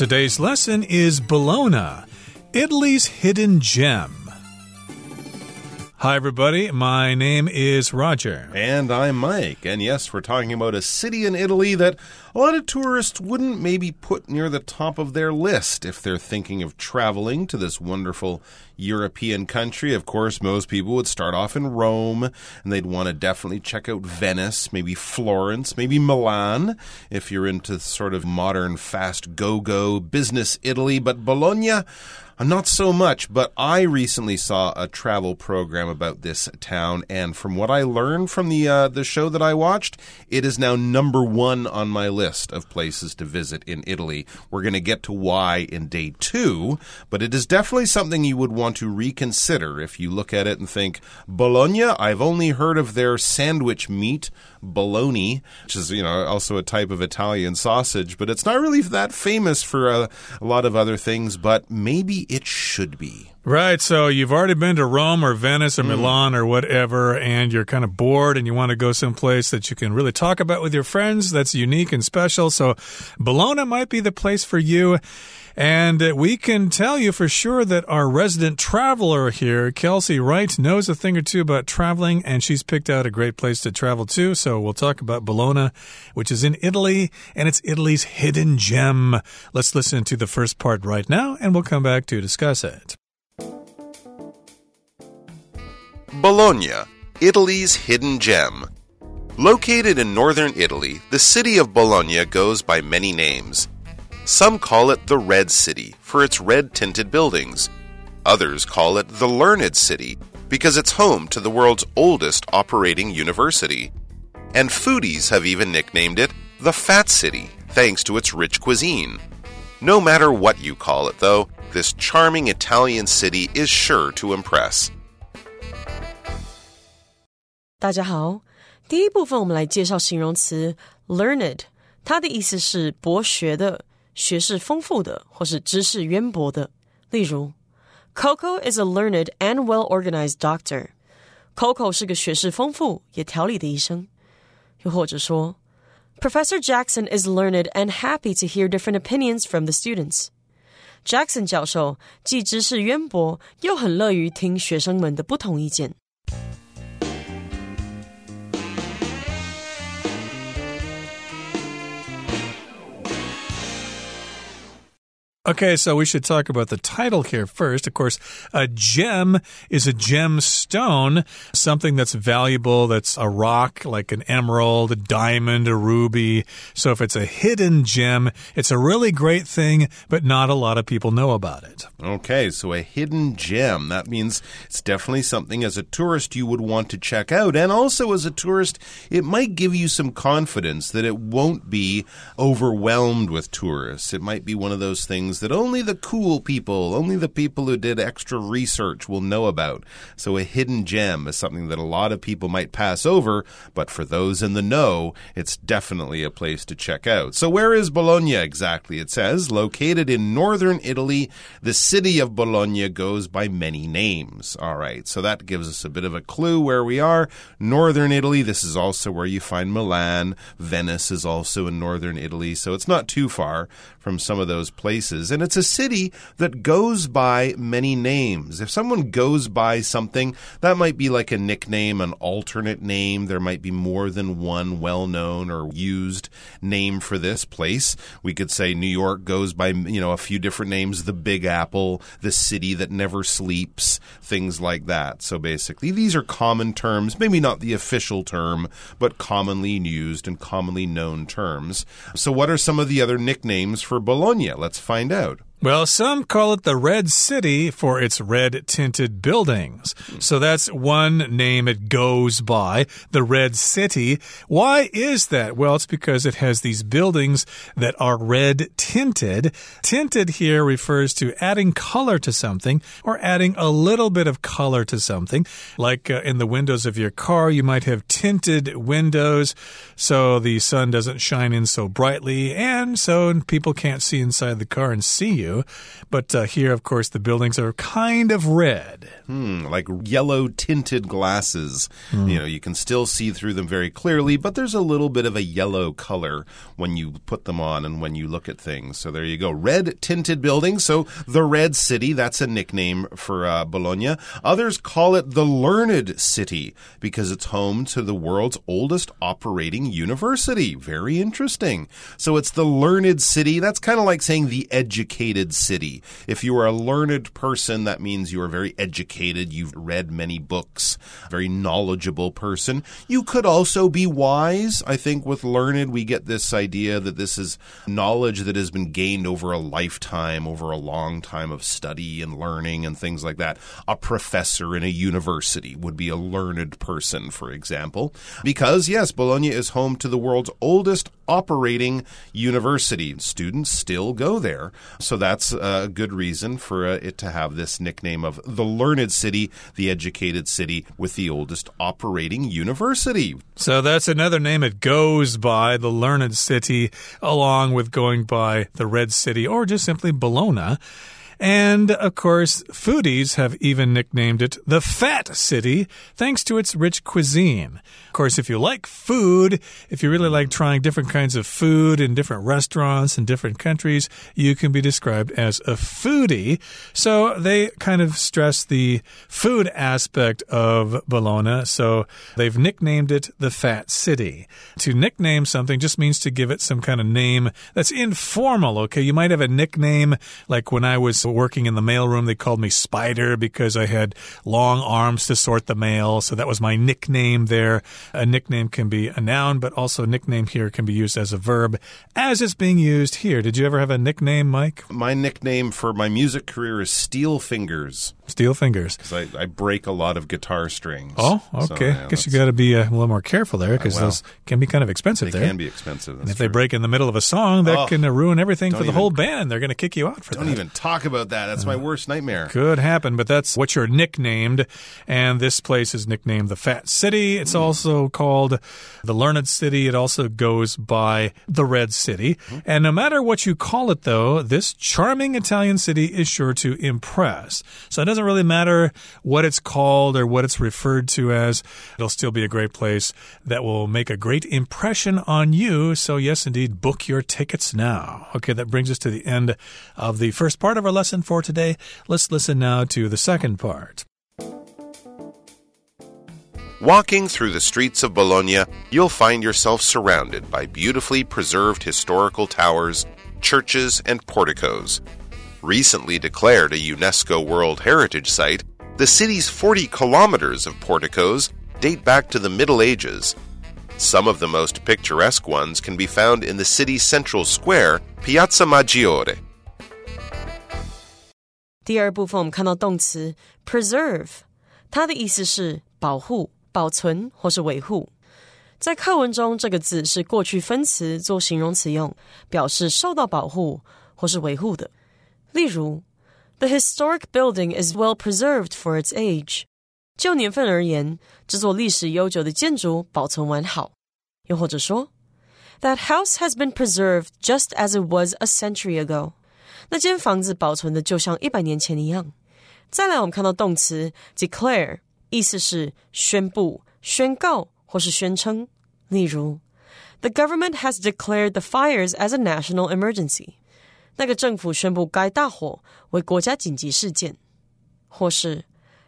Today's lesson is Bologna, Italy's hidden gem. Hi, everybody. My name is Roger. And I'm Mike. And yes, we're talking about a city in Italy that a lot of tourists wouldn't maybe put near the top of their list if they're thinking of traveling to this wonderful European country. Of course, most people would start off in Rome and they'd want to definitely check out Venice, maybe Florence, maybe Milan if you're into sort of modern, fast, go go business Italy. But Bologna, not so much, but I recently saw a travel program about this town, and from what I learned from the uh, the show that I watched, it is now number one on my list of places to visit in Italy. We're going to get to why in day two, but it is definitely something you would want to reconsider if you look at it and think Bologna. I've only heard of their sandwich meat bologna, which is you know also a type of Italian sausage, but it's not really that famous for a, a lot of other things. But maybe it should be. Right. So you've already been to Rome or Venice or mm. Milan or whatever, and you're kind of bored and you want to go someplace that you can really talk about with your friends that's unique and special. So Bologna might be the place for you. And we can tell you for sure that our resident traveler here, Kelsey Wright, knows a thing or two about traveling, and she's picked out a great place to travel to. So we'll talk about Bologna, which is in Italy, and it's Italy's hidden gem. Let's listen to the first part right now, and we'll come back to discuss it. Bologna, Italy's hidden gem. Located in northern Italy, the city of Bologna goes by many names. Some call it the Red City for its red tinted buildings. Others call it the Learned City because it's home to the world's oldest operating university. And foodies have even nicknamed it the Fat City thanks to its rich cuisine. No matter what you call it, though, this charming Italian city is sure to impress. 大家好，第一部分我们来介绍形容词 learned，它的意思是博学的、学识丰富的或是知识渊博的。例如，Coco is a learned and well-organized doctor。Coco 是个学识丰富也条理的医生。又或者说，Professor Jackson is learned and happy to hear different opinions from the students。Jackson 教授既知识渊博，又很乐于听学生们的不同意见。Okay, so we should talk about the title here first. Of course, a gem is a gemstone, something that's valuable, that's a rock like an emerald, a diamond, a ruby. So if it's a hidden gem, it's a really great thing, but not a lot of people know about it. Okay, so a hidden gem. That means it's definitely something as a tourist you would want to check out. And also as a tourist, it might give you some confidence that it won't be overwhelmed with tourists. It might be one of those things that only the cool people, only the people who did extra research will know about. So a hidden gem is something that a lot of people might pass over, but for those in the know, it's definitely a place to check out. So where is Bologna exactly? It says, located in northern Italy, the city of Bologna goes by many names. All right, so that gives us a bit of a clue where we are. Northern Italy, this is also where you find Milan. Venice is also in northern Italy, so it's not too far from some of those places. And it's a city that goes by many names. If someone goes by something, that might be like a nickname, an alternate name. There might be more than one well known or used name for this place. We could say New York goes by, you know, a few different names the Big Apple, the city that never sleeps, things like that. So basically, these are common terms, maybe not the official term, but commonly used and commonly known terms. So, what are some of the other nicknames for Bologna? Let's find out. Well, some call it the Red City for its red tinted buildings. So that's one name it goes by, the Red City. Why is that? Well, it's because it has these buildings that are red tinted. Tinted here refers to adding color to something or adding a little bit of color to something. Like uh, in the windows of your car, you might have tinted windows so the sun doesn't shine in so brightly and so people can't see inside the car and see you. But uh, here, of course, the buildings are kind of red. Hmm, like yellow tinted glasses. You know, you can still see through them very clearly, but there's a little bit of a yellow color when you put them on and when you look at things. So there you go. Red tinted buildings. So the Red City, that's a nickname for uh, Bologna. Others call it the Learned City because it's home to the world's oldest operating university. Very interesting. So it's the learned city. That's kind of like saying the educated city. If you are a learned person, that means you are very educated. You've read many books, very knowledgeable person. You could also be wise. I think with learned, we get this idea that this is knowledge that has been gained over a lifetime, over a long time of study and learning and things like that. A professor in a university would be a learned person, for example. Because, yes, Bologna is home to the world's oldest operating university. Students still go there. So that's a good reason for uh, it to have this nickname of the learned city, the educated city with the oldest operating university. So that's another name it goes by, the Learned City, along with going by the Red City or just simply Bologna. And of course, foodies have even nicknamed it the Fat City thanks to its rich cuisine. Of course, if you like food, if you really like trying different kinds of food in different restaurants in different countries, you can be described as a foodie. So they kind of stress the food aspect of Bologna. So they've nicknamed it the Fat City. To nickname something just means to give it some kind of name that's informal, okay? You might have a nickname like when I was working in the mailroom, they called me Spider because I had long arms to sort the mail. So that was my nickname there. A nickname can be a noun, but also a nickname here can be used as a verb, as it's being used here. Did you ever have a nickname, Mike? My nickname for my music career is Steel Fingers Steel fingers. because I, I break a lot of guitar strings. Oh, So, okay. yeah, Guess you got to be a little more careful there because well, those can be kind of expensive They there. can be expensive. and if they break in the middle of a song, that Oh, can uh, ruin everything for the even- whole band. They're going to kick you out for Don't that. even talk about that. That's my uh, worst nightmare. Could happen, but that's what you're nicknamed. And this place is nicknamed the Fat City. It's hmm. also called the Learned City. It also goes by the Red City. Hmm. And no matter what you call it, though, this charming Italian city is sure to impress. So it doesn't really matter what it's called or what it's referred to as. It'll still be a great place that will make a great impression on you. So, yes, indeed, book your tickets now. Okay, that brings us to the end of the first part of our lesson for today. Let's listen now to the second part. Walking through the streets of Bologna, you'll find yourself surrounded by beautifully preserved historical towers, churches, and porticos. Recently declared a UNESCO World Heritage Site, the city's 40 kilometers of porticos date back to the Middle Ages. Some of the most picturesque ones can be found in the city's central square, Piazza Maggiore. 第二部分我们看到动词 preserve，它的意思是保护、保存或是维护。在课文中，这个字是过去分词做形容词用，表示受到保护或是维护的。例如，The historic building is well preserved for its age。就年份而言，这座历史悠久的建筑保存完好。又或者说，That house has been preserved just as it was a century ago。 那间房子保存的就像一百年前一样。再来，我们看到动词 declare，意思是宣布、宣告或是宣称。例如，The government has declared the fires as a national emergency。那个政府宣布该大火为国家紧急事件。或是，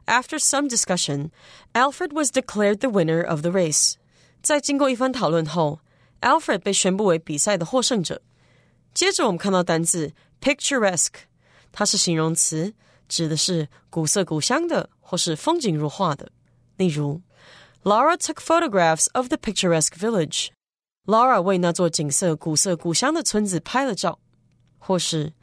After some discussion, Alfred was declared the winner of the race。在经过一番讨论后，Alfred 被宣布为比赛的获胜者。 接着我们看到单字 picturesque，它是形容词，指的是古色古香的或是风景如画的。例如，Laura took photographs of the picturesque village。Laura 为那座景色古色古香的村子拍了照。或是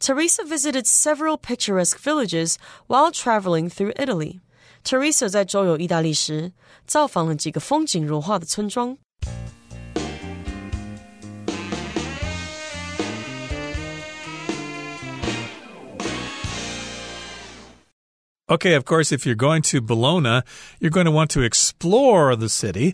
Teresa visited several picturesque villages while traveling through Italy。Teresa 在周游意大利时，造访了几个风景如画的村庄。 Okay, of course, if you're going to Bologna, you're going to want to explore the city.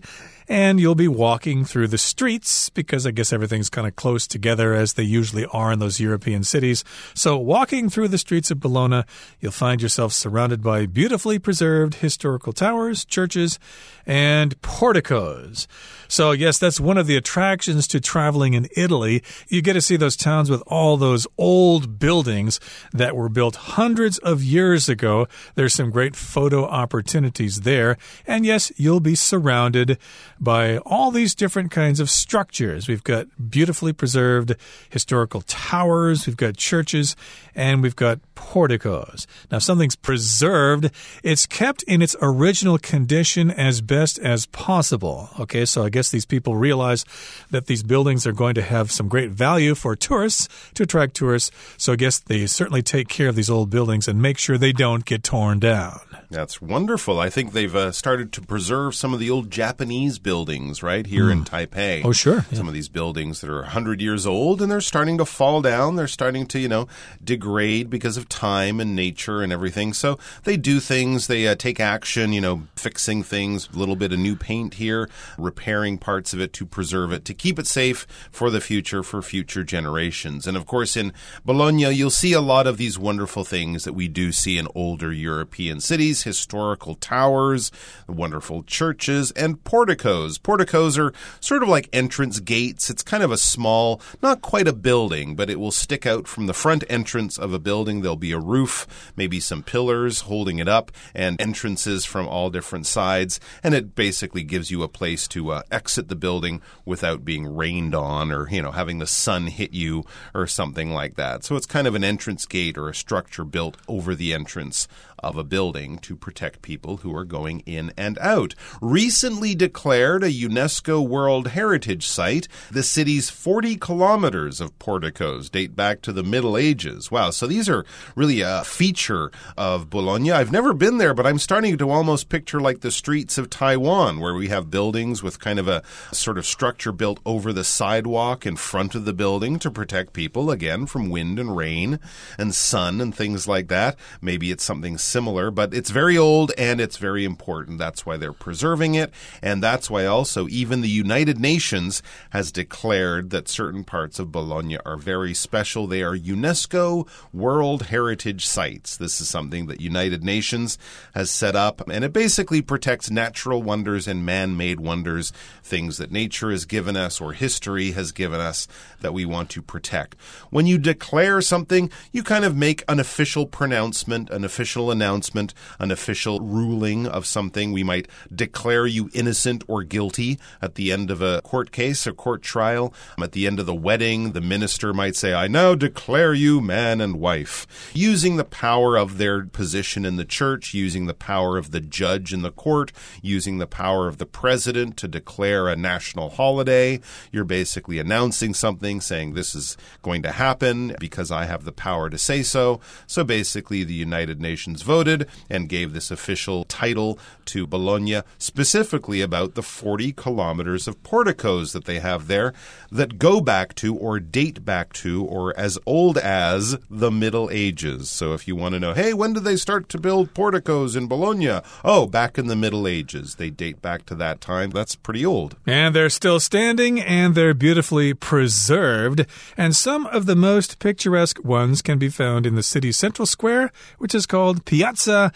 And you'll be walking through the streets because I guess everything's kind of close together as they usually are in those European cities. So, walking through the streets of Bologna, you'll find yourself surrounded by beautifully preserved historical towers, churches, and porticos. So, yes, that's one of the attractions to traveling in Italy. You get to see those towns with all those old buildings that were built hundreds of years ago. There's some great photo opportunities there. And yes, you'll be surrounded by all these different kinds of structures. We've got beautifully preserved historical towers, we've got churches, and we've got porticos. Now, something's preserved, it's kept in its original condition as best as possible. Okay, so I guess these people realize that these buildings are going to have some great value for tourists to attract tourists. So I guess they certainly take care of these old buildings and make sure they don't get torn down. That's wonderful. I think they've uh, started to preserve some of the old Japanese buildings right here mm. in Taipei. Oh, sure. Yeah. Some of these buildings that are 100 years old and they're starting to fall down. They're starting to, you know, degrade because of time and nature and everything. So they do things, they uh, take action, you know, fixing things, a little bit of new paint here, repairing parts of it to preserve it, to keep it safe for the future, for future generations. And of course, in Bologna, you'll see a lot of these wonderful things that we do see in older European cities historical towers, the wonderful churches, and porticos. Porticos are sort of like entrance gates. It's kind of a small, not quite a building, but it will stick out from the front entrance of a building. There'll be a roof, maybe some pillars holding it up, and entrances from all different sides. And it basically gives you a place to uh, exit the building without being rained on or, you know, having the sun hit you or something like that. So it's kind of an entrance gate or a structure built over the entrance of a building to protect people who are going in and out. Recently declared a UNESCO World Heritage Site, the city's 40 kilometers of porticos date back to the Middle Ages. Wow, so these are really a feature of Bologna. I've never been there, but I'm starting to almost picture like the streets of Taiwan, where we have buildings with kind of a sort of structure built over the sidewalk in front of the building to protect people, again, from wind and rain and sun and things like that. Maybe it's something similar, but it's very old and it's very important. That's why they're preserving it. And that's why also even the United Nations has declared that certain parts of Bologna are very special. They are UNESCO World Heritage Sites. This is something that United Nations has set up and it basically protects natural wonders and man-made wonders, things that nature has given us or history has given us that we want to protect. When you declare something, you kind of make an official pronouncement, an official announcement, an official ruling of something. We might declare you innocent or guilty at the end of a court case, a court trial. At the end of the wedding, the minister might say, I now declare you man and wife. Using the power of their position in the church, using the power of the judge in the court, using the power of the president to declare a national holiday. You're basically announcing something, saying this is going to happen because I have the power to say so. So basically, the United Nations voted and gave this official title to Bologna, specifically about the 40 kilometers of porticos that they have there that go back to or date back to or as old as the Middle Ages. So if you want to know, hey, when did they start to build porticos in Bologna? Oh, back in the Middle Ages. They date back to that time. That's pretty old. And they're still standing and they're beautifully preserved. And some of the most picturesque ones can be found in the city's central square, which is called Piazza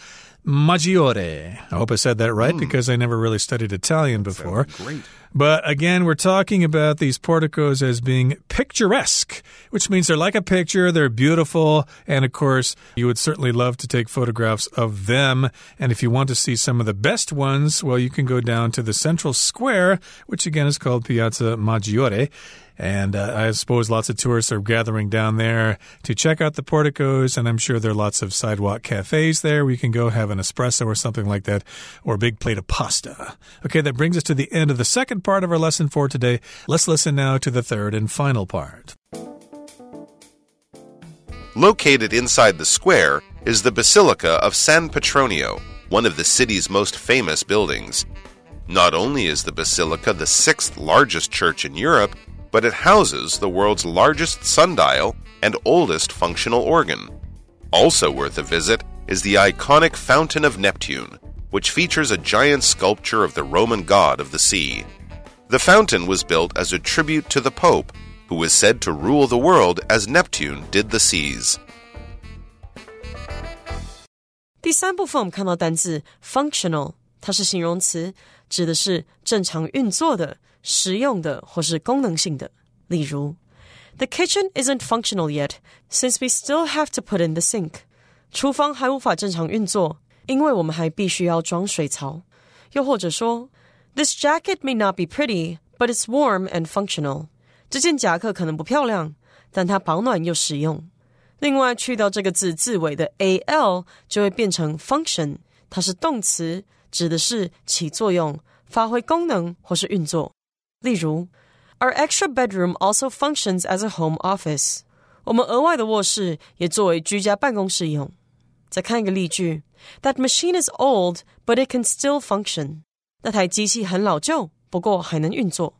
Maggiore. I hope I said that right mm. because I never really studied Italian before. Great. But again, we're talking about these porticos as being picturesque, which means they're like a picture, they're beautiful, and of course, you would certainly love to take photographs of them. And if you want to see some of the best ones, well, you can go down to the central square, which again is called Piazza Maggiore. And uh, I suppose lots of tourists are gathering down there to check out the porticos. And I'm sure there are lots of sidewalk cafes there where you can go have an espresso or something like that, or a big plate of pasta. Okay, that brings us to the end of the second part of our lesson for today. Let's listen now to the third and final part. Located inside the square is the Basilica of San Petronio, one of the city's most famous buildings. Not only is the basilica the sixth largest church in Europe, but it houses the world's largest sundial and oldest functional organ. Also worth a visit is the iconic Fountain of Neptune, which features a giant sculpture of the Roman god of the sea. The fountain was built as a tribute to the Pope, who was said to rule the world as Neptune did the seas. 第三部分我们看到单字 functional，它是形容词，指的是正常运作的、 实用的或是功能性的。例如，The kitchen isn't functional yet since we still have to put in the sink。厨房还无法正常运作，因为我们还必须要装水槽。又或者说，This jacket may not be pretty, but it's warm and functional。这件夹克可能不漂亮，但它保暖又实用。另外，去掉这个字字尾的 al，就会变成 function，它是动词，指的是起作用、发挥功能或是运作。 例如，Our extra bedroom also functions as a home office。我们额外的卧室也作为居家办公室用。再看一个例句：That machine is old, but it can still function。那台机器很老旧，不过还能运作。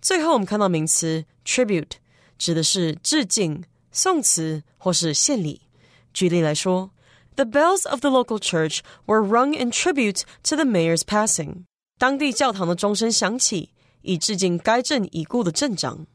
最后，我们看到名词 tribute，指的是致敬、颂词或是献礼。举例来说，The bells of the local church were rung in tribute to the mayor's passing。当地教堂的钟声响起，以致敬该镇已故的镇长。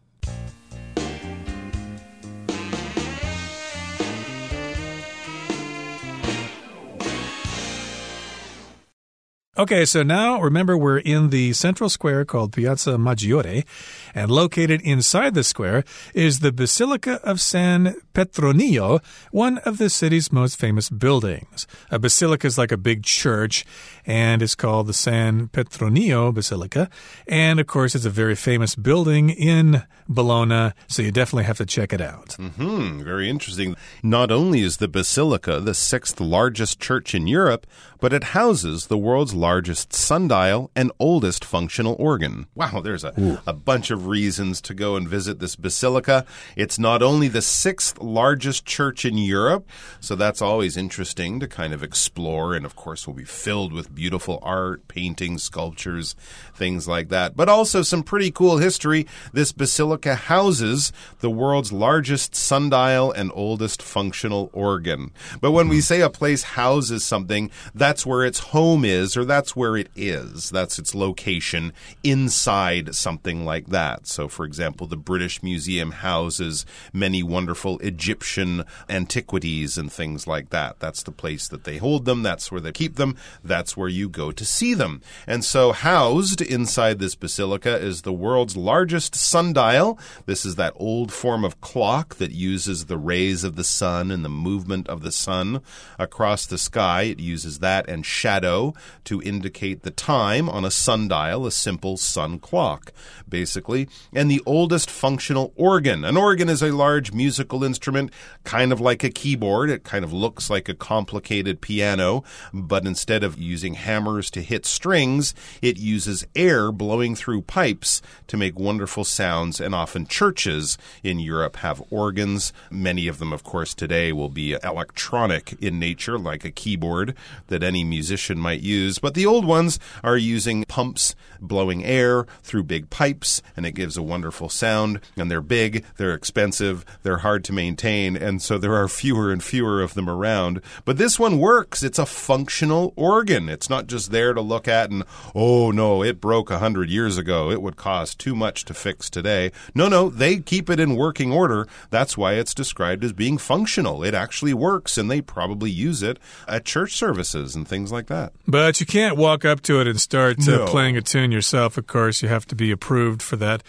Okay, so now remember we're in the central square called Piazza Maggiore, and located inside the square is the Basilica of San Petronio, one of the city's most famous buildings. A basilica is like a big church, and it's called the San Petronio Basilica. And of course, it's a very famous building in Bologna, so you definitely have to check it out. Mm -hmm, very interesting. Not only is the basilica the sixth largest church in Europe, but it houses the world's largest sundial and oldest functional organ. Wow, there's a, a bunch of reasons to go and visit this basilica. It's not only the sixth largest church in Europe, so that's always interesting to kind of explore, and of course, will be filled with beautiful art, paintings, sculptures, things like that, but also some pretty cool history. This basilica houses the world's largest sundial and oldest functional organ. But when we hmm. say a place houses something, that's where its home is, or that's where it is. That's its location inside something like that. So, for example, the British Museum houses many wonderful Egyptian antiquities and things like that. That's the place that they hold them. That's where they keep them. That's where you go to see them. And so, housed inside this basilica is the world's largest sundial. This is that old form of clock that uses the rays of the sun and the movement of the sun across the sky. It uses that and shadow to indicate the time on a sundial, a simple sun clock, basically. And the oldest functional organ. An organ is a large musical instrument, kind of like a keyboard. It kind of looks like a complicated piano, but instead of using hammers to hit strings, it uses air blowing through pipes to make wonderful sounds. And often churches in Europe have organs. Many of them, of course, today will be electronic in nature, like a keyboard that any musician might use. But the old ones are using pumps blowing air through big pipes, and it gives a wonderful sound. And they're big, they're expensive, they're hard to maintain, and so there are fewer and fewer of them around. But this one works. It's a functional organ. It's not just there to look at and, oh no, it broke a hundred years ago. It would cost too much to fix today. No, no, they keep it in working order. That's why it's described as being functional. It actually works, and they probably use it at church services and things like that. But you can't walk up to it and start uh, playing a tune yourself, of course. You have to be approved for that.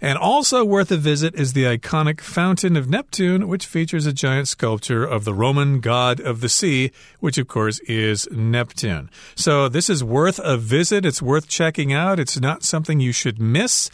And also worth a visit is the iconic Fountain of Neptune, which features a giant sculpture of the Roman god of the sea, which, of course, is Neptune. So this is worth a visit. It's worth checking out. It's not something you should miss.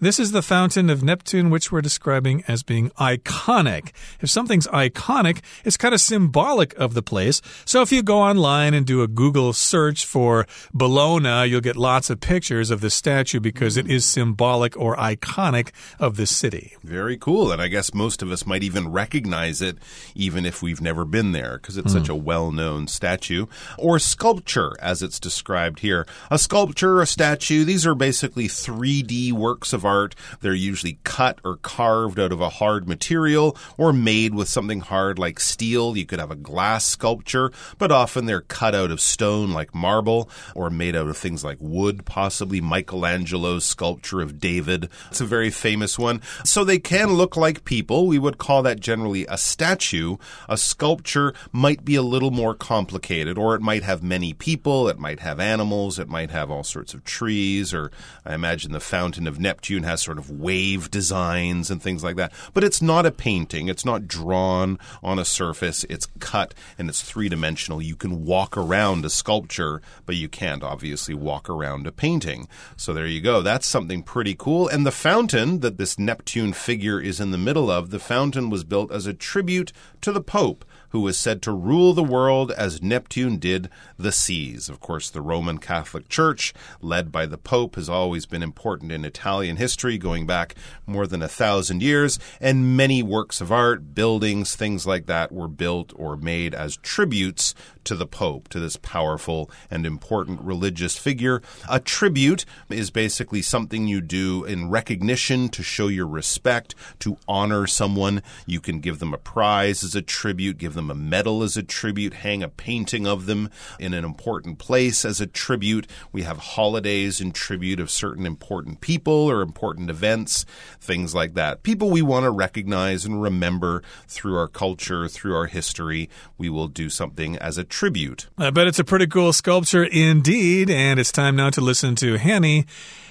This is the fountain of Neptune, which we're describing as being iconic. If something's iconic, it's kind of symbolic of the place. So if you go online and do a Google search for Bologna, you'll get lots of pictures of the statue because it mm-hmm. is symbolic or iconic of the city. Very cool. And I guess most of us might even recognize it, even if we've never been there, because it's such mm. a well known statue. Or sculpture, as it's described here. A sculpture, a statue, these are basically 3D works of art. They're usually cut or carved out of a hard material or made with something hard like steel. You could have a glass sculpture, but often they're cut out of stone like marble or made out of things like wood, possibly Michelangelo's sculpture of David. It's a very famous one. So they can look like people. We would call that generally a statue. A sculpture might be a little more complicated, or it might have many people, it might have animals, it might have all sorts of trees, or I imagine the Fountain of Neptune has sort of wave designs and things like that. But it's not a painting, it's not drawn on a surface, it's cut and it's three dimensional. You can walk around a sculpture, but you can't obviously walk around a painting. So there you go. That's something pretty cool. And the fountain that this Neptune figure is in the middle of, the fountain was built as a tribute to the Pope who was said to rule the world as Neptune did the seas. Of course, the Roman Catholic Church, led by the Pope, has always been important in Italian history, going back more than a thousand years, and many works of art, buildings, things like that were built or made as tributes to the Pope, to this powerful and important religious figure. A tribute is basically something you do in recognition to show your respect, to honor someone. You can give them a prize as a tribute, give them a medal as a tribute, hang a painting of them in an important place as a tribute. We have holidays in tribute of certain important people or important events, things like that. People we want to recognize and remember through our culture, through our history. We will do something as a tribute I bet it's a pretty cool sculpture indeed. And it's time now to listen to Hanny,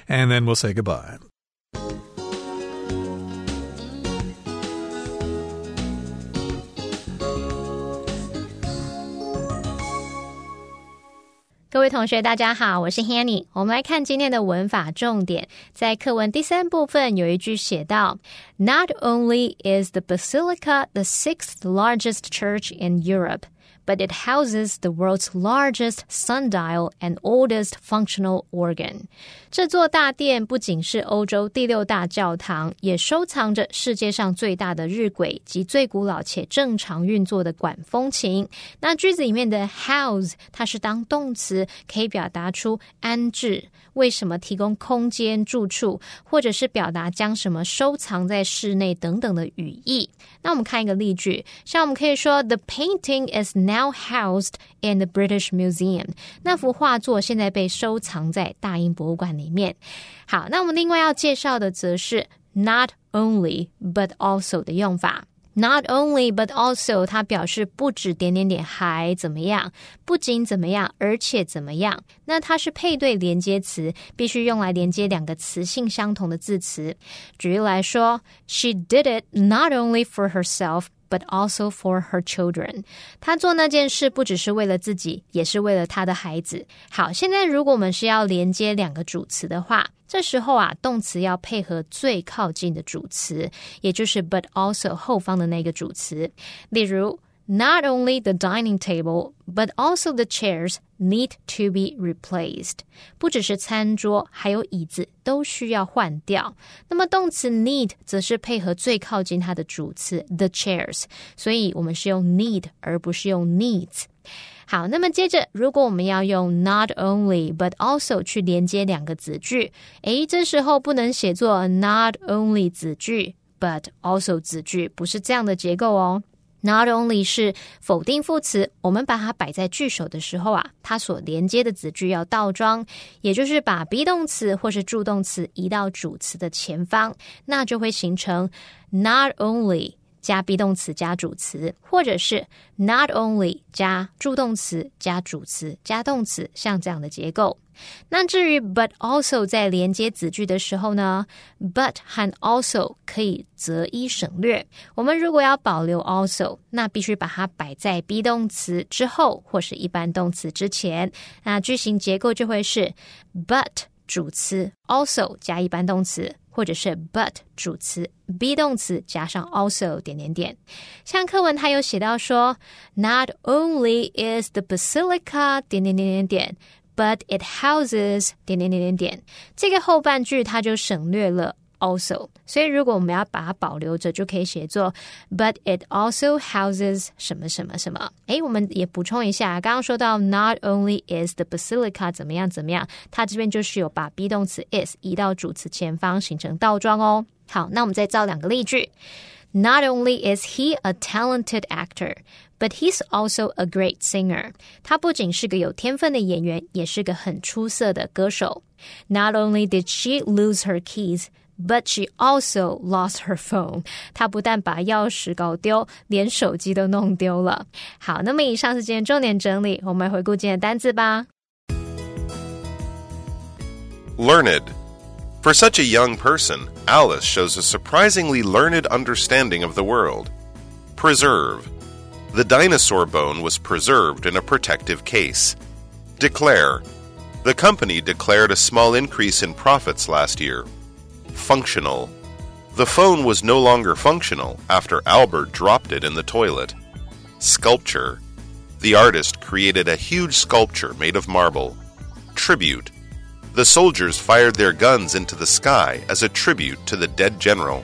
and then we'll say goodbye. 各位同学，大家好，我是 Hanny。我们来看今天的文法重点，在课文第三部分有一句写到：Not only is the basilica the sixth largest church in Europe but it houses the world's largest sundial and oldest functional organ. 这座大殿不仅是欧洲第六大教堂，也收藏着世界上最大的日晷及最古老且正常运作的管风琴。那句子里面的 house 它是当动词，可以表达出安置。为什么提供空间住处，或者是表达将什么收藏在室内等等的语义。那我们看一个例句，像我们可以说，The painting is now housed in the British Museum。那幅画作现在被收藏在大英博物馆里面。好，那我们另外要介绍的则是 not only but also 的用法。Not only but also，它表示不止点点点还怎么样，不仅怎么样，而且怎么样。那它是配对连接词，必须用来连接两个词性相同的字词。举例来说，She did it not only for herself。 But also for her children，她做那件事不只是为了自己，也是为了她的孩子。好，现在如果我们是要连接两个主词的话，这时候啊，动词要配合最靠近的主词，也就是 but also 后方的那个主词。例如 ，Not only the dining table, but also the chairs need to be replaced。不只是餐桌，还有椅子都需要换掉。那么动词 need 则是配合最靠近它的主词 the chairs，所以我们是用 need 而不是用 needs。好，那么接着，如果我们要用 not only but also 去连接两个子句，诶，这时候不能写作 not only 子句 but also 子句，不是这样的结构哦。 Not only 是否定副词，我们把它摆在句首的时候啊，它所连接的子句要倒装，也就是把 be 动词或是助动词移到主词的前方，那就会形成 not only。加 be 动词加主词，或者是 not only 加助动词加主词加动词，像这样的结构。那至于 but also 在连接子句的时候呢，but 和 also 可以择一省略。我们如果要保留 also，那必须把它摆在 be 动词之后或是一般动词之前。那句型结构就会是 but 主词 also 加一般动词。或者是 but 主词，be 动词加上 also 点点点。像课文它有写到说，Not only is the basilica 点点点点点，but it houses 点点点点点。这个后半句它就省略了 also。所以如果我们要把它保留着，就可以写作 But it also houses 什么什么什么。诶，我们也补充一下，刚刚说到 Not only is the basilica 怎么样怎么样，它这边就是有把 be 动词 is 移到主词前方，形成倒装哦。好，那我们再造两个例句。Not only is he a talented actor, but he's also a great singer. 他不仅是个有天分的演员，也是个很出色的歌手。Not only did she lose her keys, but she also lost her phone. 她不但把钥匙搞丢，连手机都弄丢了。好，那么以上是今天重点整理，我们回顾今天的单词吧。Learned. For such a young person, Alice shows a surprisingly learned understanding of the world. Preserve. the dinosaur bone was preserved in a protective case. Declare. The company declared a small increase in profits last year. Functional. The phone was no longer functional after Albert dropped it in the toilet. Sculpture. The artist created a huge sculpture made of marble. Tribute. The soldiers fired their guns into the sky as a tribute to the dead general.